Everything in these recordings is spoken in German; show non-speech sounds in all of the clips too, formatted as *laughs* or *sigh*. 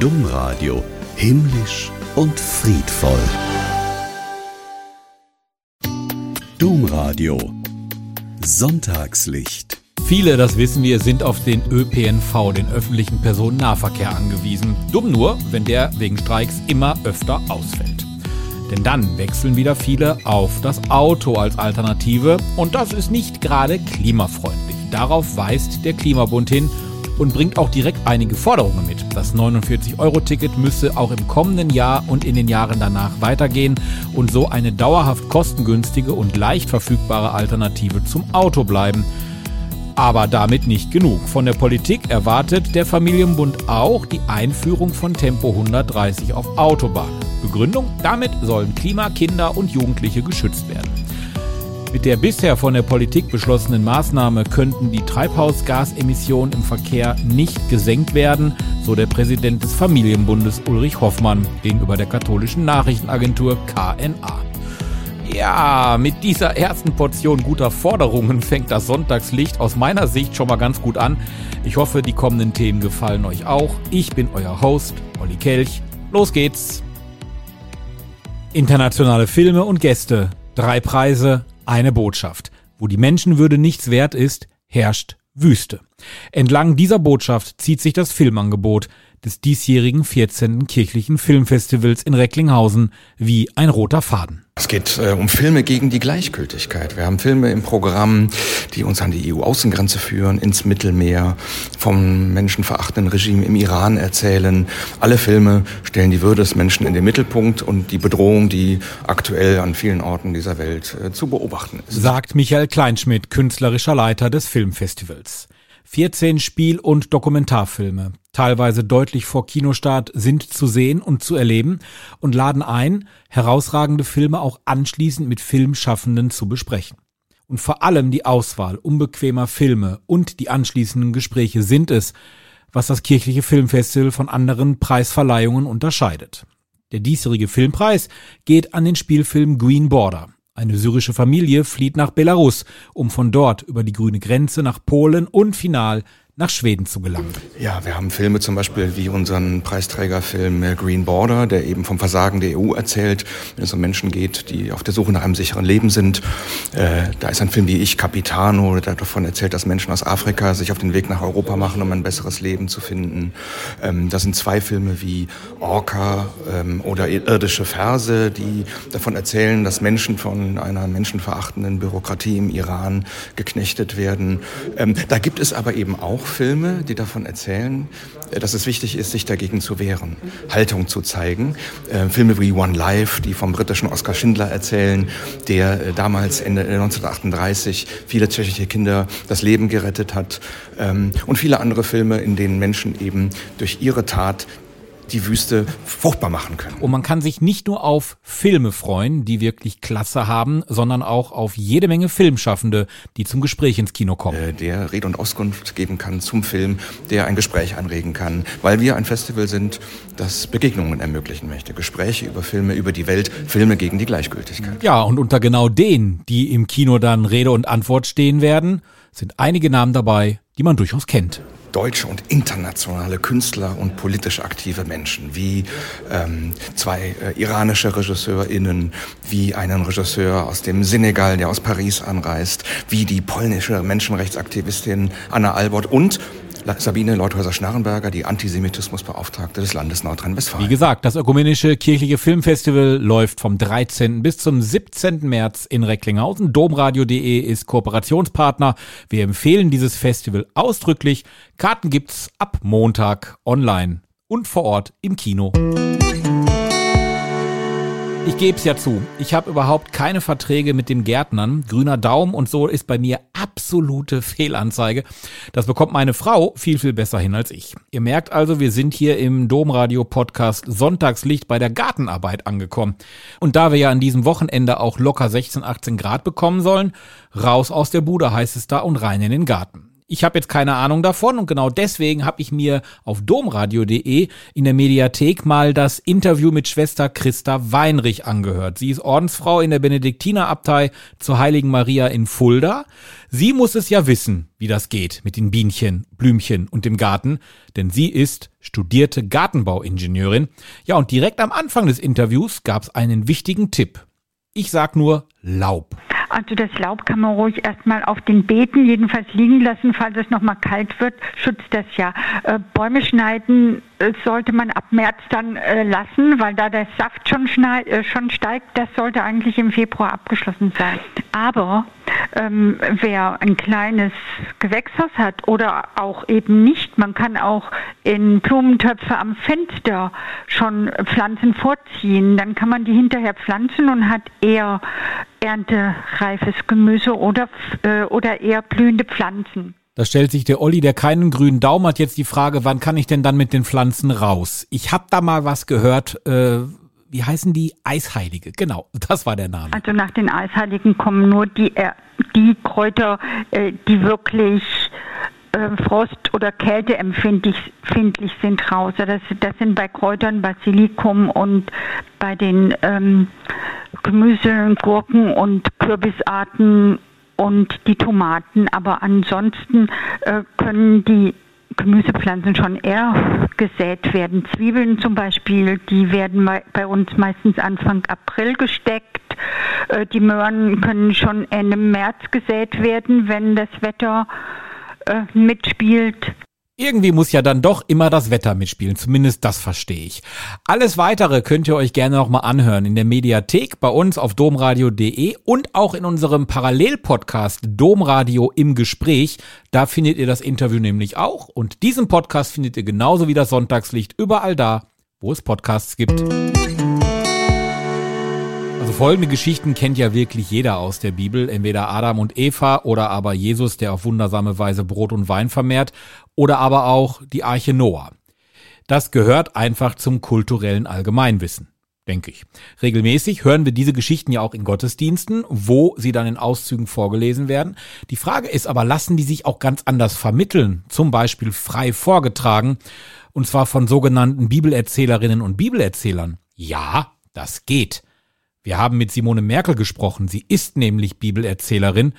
Domradio himmlisch und friedvoll. Domradio Sonntagslicht. Viele, das wissen wir, sind auf den ÖPNV, den öffentlichen Personennahverkehr angewiesen. Dumm nur, wenn der wegen Streiks immer öfter ausfällt. Denn dann wechseln wieder viele auf das Auto als Alternative und das ist nicht gerade klimafreundlich. Darauf weist der Klimabund hin und bringt auch direkt einige Forderungen mit. Das 49-Euro-Ticket müsse auch im kommenden Jahr und in den Jahren danach weitergehen und so eine dauerhaft kostengünstige und leicht verfügbare Alternative zum Auto bleiben. Aber damit nicht genug. Von der Politik erwartet der Familienbund auch die Einführung von Tempo 130 auf Autobahnen. Begründung? Damit sollen Klima, Kinder und Jugendliche geschützt werden. Mit der bisher von der Politik beschlossenen Maßnahme könnten die Treibhausgasemissionen im Verkehr nicht gesenkt werden, so der Präsident des Familienbundes Ulrich Hoffmann gegenüber der katholischen Nachrichtenagentur KNA. Ja, mit dieser ersten Portion guter Forderungen fängt das Sonntagslicht aus meiner Sicht schon mal ganz gut an. Ich hoffe, die kommenden Themen gefallen euch auch. Ich bin euer Host, Olli Kelch. Los geht's! Internationale Filme und Gäste. Drei Preise, eine Botschaft. Wo die Menschenwürde nichts wert ist, herrscht Wüste. Entlang dieser Botschaft zieht sich das Filmangebot des diesjährigen 14. kirchlichen Filmfestivals in Recklinghausen wie ein roter Faden. Es geht äh, um Filme gegen die Gleichgültigkeit. Wir haben Filme im Programm, die uns an die EU-Außengrenze führen, ins Mittelmeer, vom menschenverachtenden Regime im Iran erzählen. Alle Filme stellen die Würde des Menschen in den Mittelpunkt und die Bedrohung, die aktuell an vielen Orten dieser Welt äh, zu beobachten ist. Sagt Michael Kleinschmidt, künstlerischer Leiter des Filmfestivals. 14 Spiel- und Dokumentarfilme, teilweise deutlich vor Kinostart, sind zu sehen und zu erleben und laden ein, herausragende Filme auch anschließend mit Filmschaffenden zu besprechen. Und vor allem die Auswahl unbequemer Filme und die anschließenden Gespräche sind es, was das kirchliche Filmfestival von anderen Preisverleihungen unterscheidet. Der diesjährige Filmpreis geht an den Spielfilm Green Border, eine syrische Familie flieht nach Belarus, um von dort über die grüne Grenze nach Polen und final nach Schweden zu gelangen. Ja, wir haben Filme zum Beispiel wie unseren Preisträgerfilm äh, Green Border, der eben vom Versagen der EU erzählt, wenn es um Menschen geht, die auf der Suche nach einem sicheren Leben sind. Äh, da ist ein Film wie Ich, Capitano, der davon erzählt, dass Menschen aus Afrika sich auf den Weg nach Europa machen, um ein besseres Leben zu finden. Ähm, da sind zwei Filme wie Orca ähm, oder Irdische Verse, die davon erzählen, dass Menschen von einer menschenverachtenden Bürokratie im Iran geknechtet werden. Ähm, da gibt es aber eben auch Filme, die davon erzählen, äh, dass es wichtig ist, sich dagegen zu wehren, Haltung zu zeigen. Äh, Filme wie One Life, die vom britischen Oskar Schindler erzählen, der äh, damals Ende 1938 viele tschechische Kinder das Leben gerettet hat. Ähm, und viele andere Filme, in denen Menschen eben durch ihre Tat die Wüste fruchtbar machen können. Und man kann sich nicht nur auf Filme freuen, die wirklich Klasse haben, sondern auch auf jede Menge Filmschaffende, die zum Gespräch ins Kino kommen. Äh, der Rede und Auskunft geben kann zum Film, der ein Gespräch anregen kann, weil wir ein Festival sind, das Begegnungen ermöglichen möchte. Gespräche über Filme, über die Welt, Filme gegen die Gleichgültigkeit. Ja, und unter genau denen, die im Kino dann Rede und Antwort stehen werden, sind einige Namen dabei, die man durchaus kennt deutsche und internationale Künstler und politisch aktive Menschen, wie ähm, zwei äh, iranische RegisseurInnen, wie einen Regisseur aus dem Senegal, der aus Paris anreist, wie die polnische Menschenrechtsaktivistin Anna Albert und Sabine Leuthäuser-Schnarrenberger, die Antisemitismusbeauftragte des Landes Nordrhein-Westfalen. Wie gesagt, das ökumenische kirchliche Filmfestival läuft vom 13. bis zum 17. März in Recklinghausen. Domradio.de ist Kooperationspartner. Wir empfehlen dieses Festival ausdrücklich. Karten gibt's ab Montag online und vor Ort im Kino. Ich gebe es ja zu, ich habe überhaupt keine Verträge mit den Gärtnern. Grüner Daumen und so ist bei mir absolute Fehlanzeige. Das bekommt meine Frau viel, viel besser hin als ich. Ihr merkt also, wir sind hier im Domradio-Podcast Sonntagslicht bei der Gartenarbeit angekommen. Und da wir ja an diesem Wochenende auch locker 16, 18 Grad bekommen sollen, raus aus der Bude heißt es da und rein in den Garten. Ich habe jetzt keine Ahnung davon und genau deswegen habe ich mir auf domradio.de in der Mediathek mal das Interview mit Schwester Christa Weinrich angehört. Sie ist Ordensfrau in der Benediktinerabtei zur Heiligen Maria in Fulda. Sie muss es ja wissen, wie das geht mit den Bienchen, Blümchen und dem Garten, denn sie ist studierte Gartenbauingenieurin. Ja, und direkt am Anfang des Interviews gab es einen wichtigen Tipp. Ich sag nur Laub. Also das Laub kann man ruhig erstmal auf den Beeten jedenfalls liegen lassen, falls es nochmal kalt wird, schützt das ja. Äh, Bäume schneiden sollte man ab März dann äh, lassen, weil da der Saft schon, äh, schon steigt, das sollte eigentlich im Februar abgeschlossen sein. Aber ähm, wer ein kleines Gewächshaus hat oder auch eben nicht, man kann auch in Blumentöpfe am Fenster schon Pflanzen vorziehen, dann kann man die hinterher pflanzen und hat eher erntereifes Gemüse oder, äh, oder eher blühende Pflanzen. Da stellt sich der Olli, der keinen grünen Daumen hat, jetzt die Frage, wann kann ich denn dann mit den Pflanzen raus? Ich habe da mal was gehört, äh, wie heißen die? Eisheilige, genau, *laughs* das war der Name. Also nach den Eisheiligen kommen nur die, äh, die Kräuter, äh, die wirklich äh, Frost- oder Kälteempfindlich sind raus. Das, das sind bei Kräutern Basilikum und bei den ähm, Gemüse, Gurken und Kürbisarten und die Tomaten. Aber ansonsten äh, können die Gemüsepflanzen schon eher gesät werden. Zwiebeln zum Beispiel, die werden bei uns meistens Anfang April gesteckt. Äh, die Möhren können schon Ende März gesät werden, wenn das Wetter äh, mitspielt. Irgendwie muss ja dann doch immer das Wetter mitspielen, zumindest das verstehe ich. Alles weitere könnt ihr euch gerne nochmal anhören in der Mediathek bei uns auf domradio.de und auch in unserem Parallelpodcast Domradio im Gespräch. Da findet ihr das Interview nämlich auch und diesen Podcast findet ihr genauso wie das Sonntagslicht überall da, wo es Podcasts gibt. Also folgende Geschichten kennt ja wirklich jeder aus der Bibel, entweder Adam und Eva oder aber Jesus, der auf wundersame Weise Brot und Wein vermehrt oder aber auch die Arche Noah. Das gehört einfach zum kulturellen Allgemeinwissen, denke ich. Regelmäßig hören wir diese Geschichten ja auch in Gottesdiensten, wo sie dann in Auszügen vorgelesen werden. Die Frage ist aber, lassen die sich auch ganz anders vermitteln, zum Beispiel frei vorgetragen, und zwar von sogenannten Bibelerzählerinnen und Bibelerzählern? Ja, das geht. Wir haben mit Simone Merkel gesprochen. Sie ist nämlich Bibelerzählerin.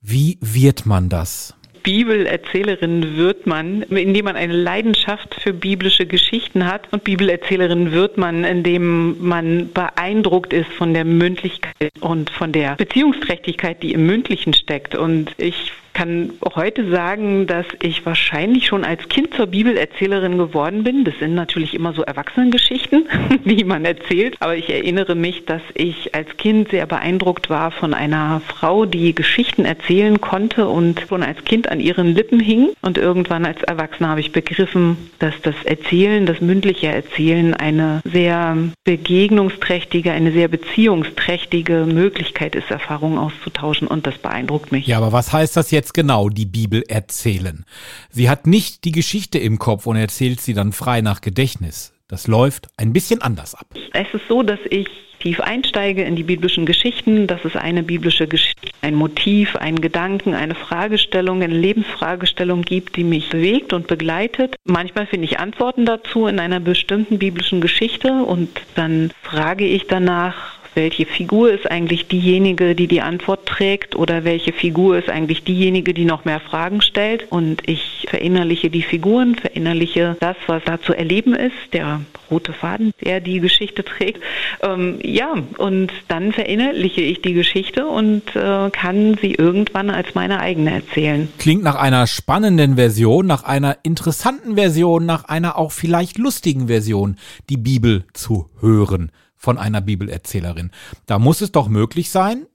Wie wird man das? Bibelerzählerin wird man, indem man eine Leidenschaft für biblische Geschichten hat. Und Bibelerzählerin wird man, indem man beeindruckt ist von der Mündlichkeit und von der Beziehungsträchtigkeit, die im Mündlichen steckt. Und ich kann heute sagen, dass ich wahrscheinlich schon als Kind zur Bibelerzählerin geworden bin. Das sind natürlich immer so Erwachsenengeschichten, *laughs* die man erzählt. Aber ich erinnere mich, dass ich als Kind sehr beeindruckt war von einer Frau, die Geschichten erzählen konnte und schon als Kind an ihren Lippen hing. Und irgendwann als Erwachsener habe ich begriffen, dass das Erzählen, das mündliche Erzählen eine sehr begegnungsträchtige, eine sehr beziehungsträchtige Möglichkeit ist, Erfahrungen auszutauschen. Und das beeindruckt mich. Ja, aber was heißt das jetzt? Jetzt genau die Bibel erzählen. Sie hat nicht die Geschichte im Kopf und erzählt sie dann frei nach Gedächtnis. Das läuft ein bisschen anders ab. Es ist so, dass ich tief einsteige in die biblischen Geschichten, dass es eine biblische Geschichte, ein Motiv, einen Gedanken, eine Fragestellung, eine Lebensfragestellung gibt, die mich bewegt und begleitet. Manchmal finde ich Antworten dazu in einer bestimmten biblischen Geschichte und dann frage ich danach, welche Figur ist eigentlich diejenige, die die Antwort trägt oder welche Figur ist eigentlich diejenige, die noch mehr Fragen stellt. Und ich verinnerliche die Figuren, verinnerliche das, was da zu erleben ist, der rote Faden, der die Geschichte trägt. Ähm, ja, und dann verinnerliche ich die Geschichte und äh, kann sie irgendwann als meine eigene erzählen. Klingt nach einer spannenden Version, nach einer interessanten Version, nach einer auch vielleicht lustigen Version, die Bibel zu hören von einer Bibelerzählerin. Da muss es doch möglich sein,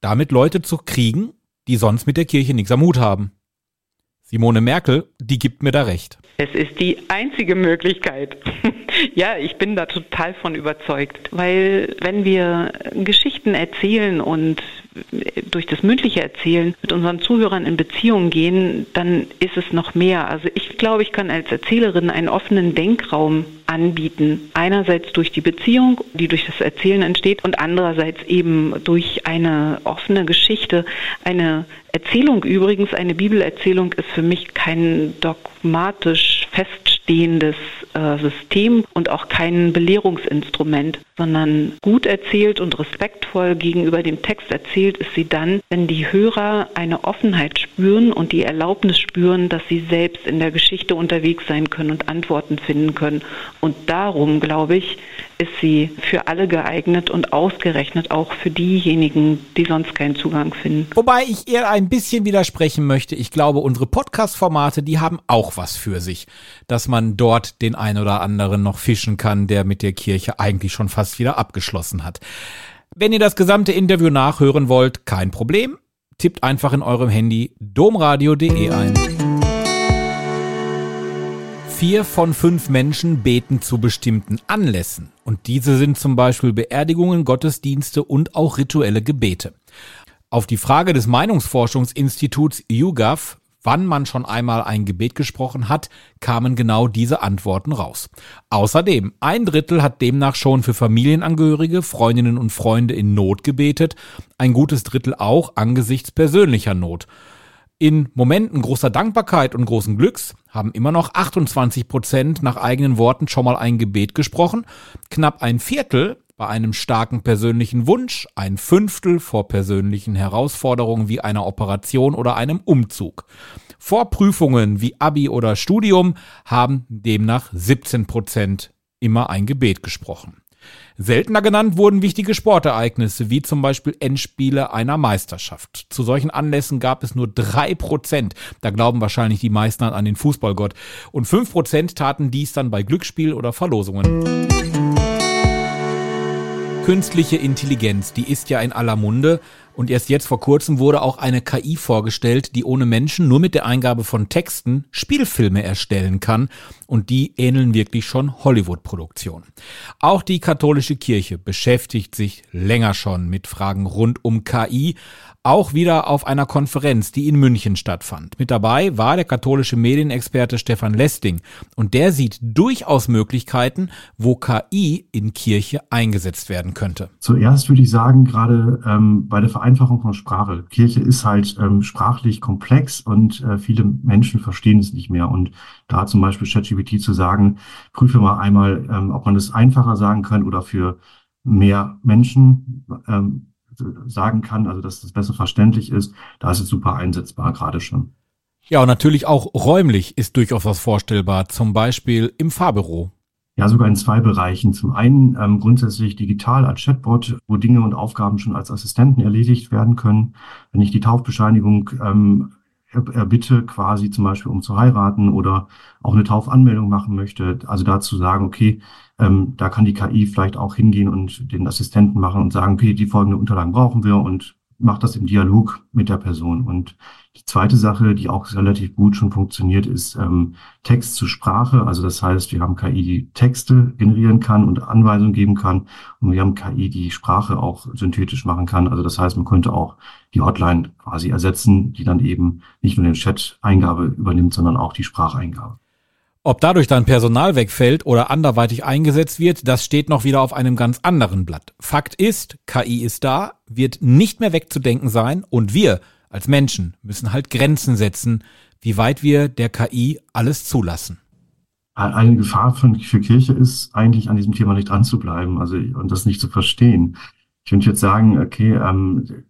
damit Leute zu kriegen, die sonst mit der Kirche nichts am Hut haben. Simone Merkel, die gibt mir da recht. Es ist die einzige Möglichkeit. *laughs* ja, ich bin da total von überzeugt, weil wenn wir Geschichten erzählen und durch das mündliche Erzählen mit unseren Zuhörern in Beziehung gehen, dann ist es noch mehr. Also ich glaube, ich kann als Erzählerin einen offenen Denkraum anbieten. Einerseits durch die Beziehung, die durch das Erzählen entsteht und andererseits eben durch eine offene Geschichte, eine Erzählung übrigens, eine Bibelerzählung ist für mich kein dogmatisch feststehendes äh, System und auch kein Belehrungsinstrument, sondern gut erzählt und respektvoll gegenüber dem Text erzählt ist sie dann, wenn die Hörer eine Offenheit spüren und die Erlaubnis spüren, dass sie selbst in der Geschichte unterwegs sein können und Antworten finden können. Und darum, glaube ich, ist sie für alle geeignet und ausgerechnet auch für diejenigen, die sonst keinen Zugang finden. Wobei ich ihr ein bisschen widersprechen möchte. Ich glaube, unsere Podcast-Formate, die haben auch was für sich, dass man dort den ein oder anderen noch fischen kann, der mit der Kirche eigentlich schon fast wieder abgeschlossen hat. Wenn ihr das gesamte Interview nachhören wollt, kein Problem. Tippt einfach in eurem Handy domradio.de ein. Vier von fünf Menschen beten zu bestimmten Anlässen. Und diese sind zum Beispiel Beerdigungen, Gottesdienste und auch rituelle Gebete. Auf die Frage des Meinungsforschungsinstituts YouGov, wann man schon einmal ein Gebet gesprochen hat, kamen genau diese Antworten raus. Außerdem, ein Drittel hat demnach schon für Familienangehörige, Freundinnen und Freunde in Not gebetet, ein gutes Drittel auch angesichts persönlicher Not. In Momenten großer Dankbarkeit und großen Glücks haben immer noch 28 Prozent nach eigenen Worten schon mal ein Gebet gesprochen, knapp ein Viertel bei einem starken persönlichen Wunsch, ein Fünftel vor persönlichen Herausforderungen wie einer Operation oder einem Umzug. Vor Prüfungen wie Abi oder Studium haben demnach 17 Prozent immer ein Gebet gesprochen. Seltener genannt wurden wichtige Sportereignisse, wie zum Beispiel Endspiele einer Meisterschaft. Zu solchen Anlässen gab es nur drei Prozent. Da glauben wahrscheinlich die meisten an den Fußballgott. Und fünf Prozent taten dies dann bei Glücksspiel oder Verlosungen. Künstliche Intelligenz, die ist ja in aller Munde und erst jetzt vor kurzem wurde auch eine KI vorgestellt, die ohne Menschen nur mit der Eingabe von Texten Spielfilme erstellen kann und die ähneln wirklich schon Hollywood-Produktionen. Auch die katholische Kirche beschäftigt sich länger schon mit Fragen rund um KI, auch wieder auf einer Konferenz, die in München stattfand. Mit dabei war der katholische Medienexperte Stefan Lesting und der sieht durchaus Möglichkeiten, wo KI in Kirche eingesetzt werden könnte. Zuerst würde ich sagen, gerade ähm, bei der Vereinfachung von Sprache. Kirche ist halt ähm, sprachlich komplex und äh, viele Menschen verstehen es nicht mehr. Und da zum Beispiel ChatGPT zu sagen, prüfe mal einmal, ähm, ob man es einfacher sagen kann oder für mehr Menschen. Ähm, sagen kann, also dass das besser verständlich ist, da ist es super einsetzbar gerade schon. Ja, und natürlich auch räumlich ist durchaus was vorstellbar, zum Beispiel im Fahrbüro. Ja, sogar in zwei Bereichen. Zum einen ähm, grundsätzlich digital als Chatbot, wo Dinge und Aufgaben schon als Assistenten erledigt werden können. Wenn ich die Taufbescheinigung ähm, erbitte, quasi zum Beispiel um zu heiraten oder auch eine Taufanmeldung machen möchte, also dazu sagen, okay, ähm, da kann die KI vielleicht auch hingehen und den Assistenten machen und sagen, okay, die folgenden Unterlagen brauchen wir und macht das im Dialog mit der Person. Und die zweite Sache, die auch relativ gut schon funktioniert, ist ähm, Text zu Sprache. Also das heißt, wir haben KI, die Texte generieren kann und Anweisungen geben kann. Und wir haben KI, die Sprache auch synthetisch machen kann. Also das heißt, man könnte auch die Hotline quasi ersetzen, die dann eben nicht nur den Chat-Eingabe übernimmt, sondern auch die Spracheingabe. Ob dadurch dann Personal wegfällt oder anderweitig eingesetzt wird, das steht noch wieder auf einem ganz anderen Blatt. Fakt ist, KI ist da, wird nicht mehr wegzudenken sein und wir als Menschen müssen halt Grenzen setzen, wie weit wir der KI alles zulassen. Eine Gefahr für, Kirche ist eigentlich an diesem Thema nicht dran zu bleiben, also und das nicht zu verstehen. Ich könnte jetzt sagen, okay, ähm,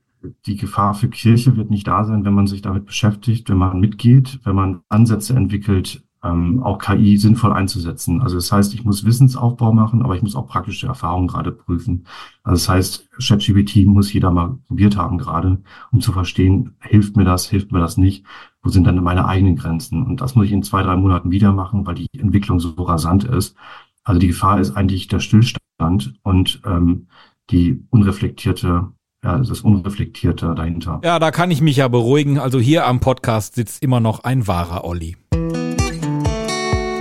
die Gefahr für Kirche wird nicht da sein, wenn man sich damit beschäftigt, wenn man mitgeht, wenn man Ansätze entwickelt, ähm, auch KI sinnvoll einzusetzen. Also das heißt, ich muss Wissensaufbau machen, aber ich muss auch praktische Erfahrungen gerade prüfen. Also das heißt, ChatGPT muss jeder mal probiert haben gerade, um zu verstehen, hilft mir das, hilft mir das nicht, wo sind dann meine eigenen Grenzen? Und das muss ich in zwei, drei Monaten wieder machen, weil die Entwicklung so rasant ist. Also die Gefahr ist eigentlich der Stillstand und ähm, die unreflektierte ja, das Unreflektierte dahinter. Ja, da kann ich mich ja beruhigen. Also hier am Podcast sitzt immer noch ein wahrer Olli.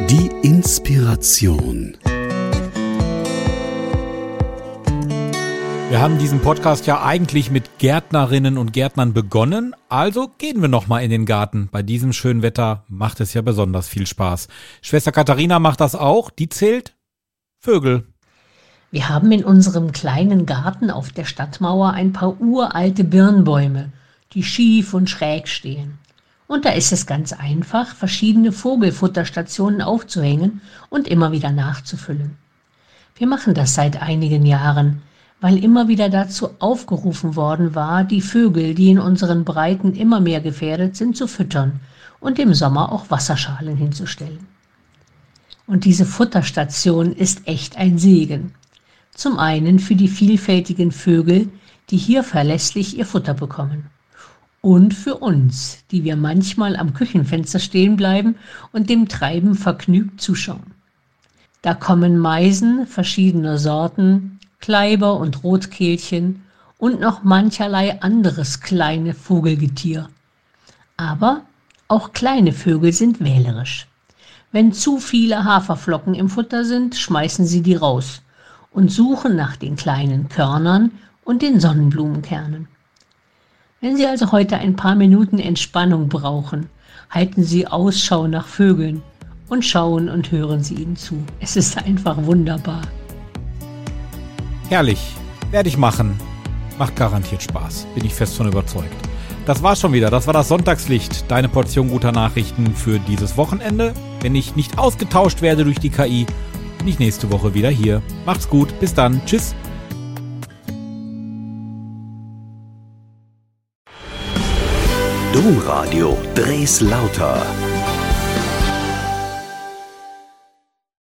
Die Inspiration. Wir haben diesen Podcast ja eigentlich mit Gärtnerinnen und Gärtnern begonnen, also gehen wir noch mal in den Garten. Bei diesem schönen Wetter macht es ja besonders viel Spaß. Schwester Katharina macht das auch, die zählt Vögel. Wir haben in unserem kleinen Garten auf der Stadtmauer ein paar uralte Birnbäume, die schief und schräg stehen. Und da ist es ganz einfach, verschiedene Vogelfutterstationen aufzuhängen und immer wieder nachzufüllen. Wir machen das seit einigen Jahren, weil immer wieder dazu aufgerufen worden war, die Vögel, die in unseren Breiten immer mehr gefährdet sind, zu füttern und im Sommer auch Wasserschalen hinzustellen. Und diese Futterstation ist echt ein Segen. Zum einen für die vielfältigen Vögel, die hier verlässlich ihr Futter bekommen. Und für uns, die wir manchmal am Küchenfenster stehen bleiben und dem Treiben vergnügt zuschauen. Da kommen Meisen verschiedener Sorten, Kleiber und Rotkehlchen und noch mancherlei anderes kleine Vogelgetier. Aber auch kleine Vögel sind wählerisch. Wenn zu viele Haferflocken im Futter sind, schmeißen sie die raus und suchen nach den kleinen Körnern und den Sonnenblumenkernen. Wenn Sie also heute ein paar Minuten Entspannung brauchen, halten Sie Ausschau nach Vögeln und schauen und hören Sie ihnen zu. Es ist einfach wunderbar. Herrlich. Werde ich machen. Macht garantiert Spaß. Bin ich fest von überzeugt. Das war's schon wieder. Das war das Sonntagslicht. Deine Portion guter Nachrichten für dieses Wochenende. Wenn ich nicht ausgetauscht werde durch die KI, bin ich nächste Woche wieder hier. Macht's gut, bis dann, tschüss. Domradio Dres Lauter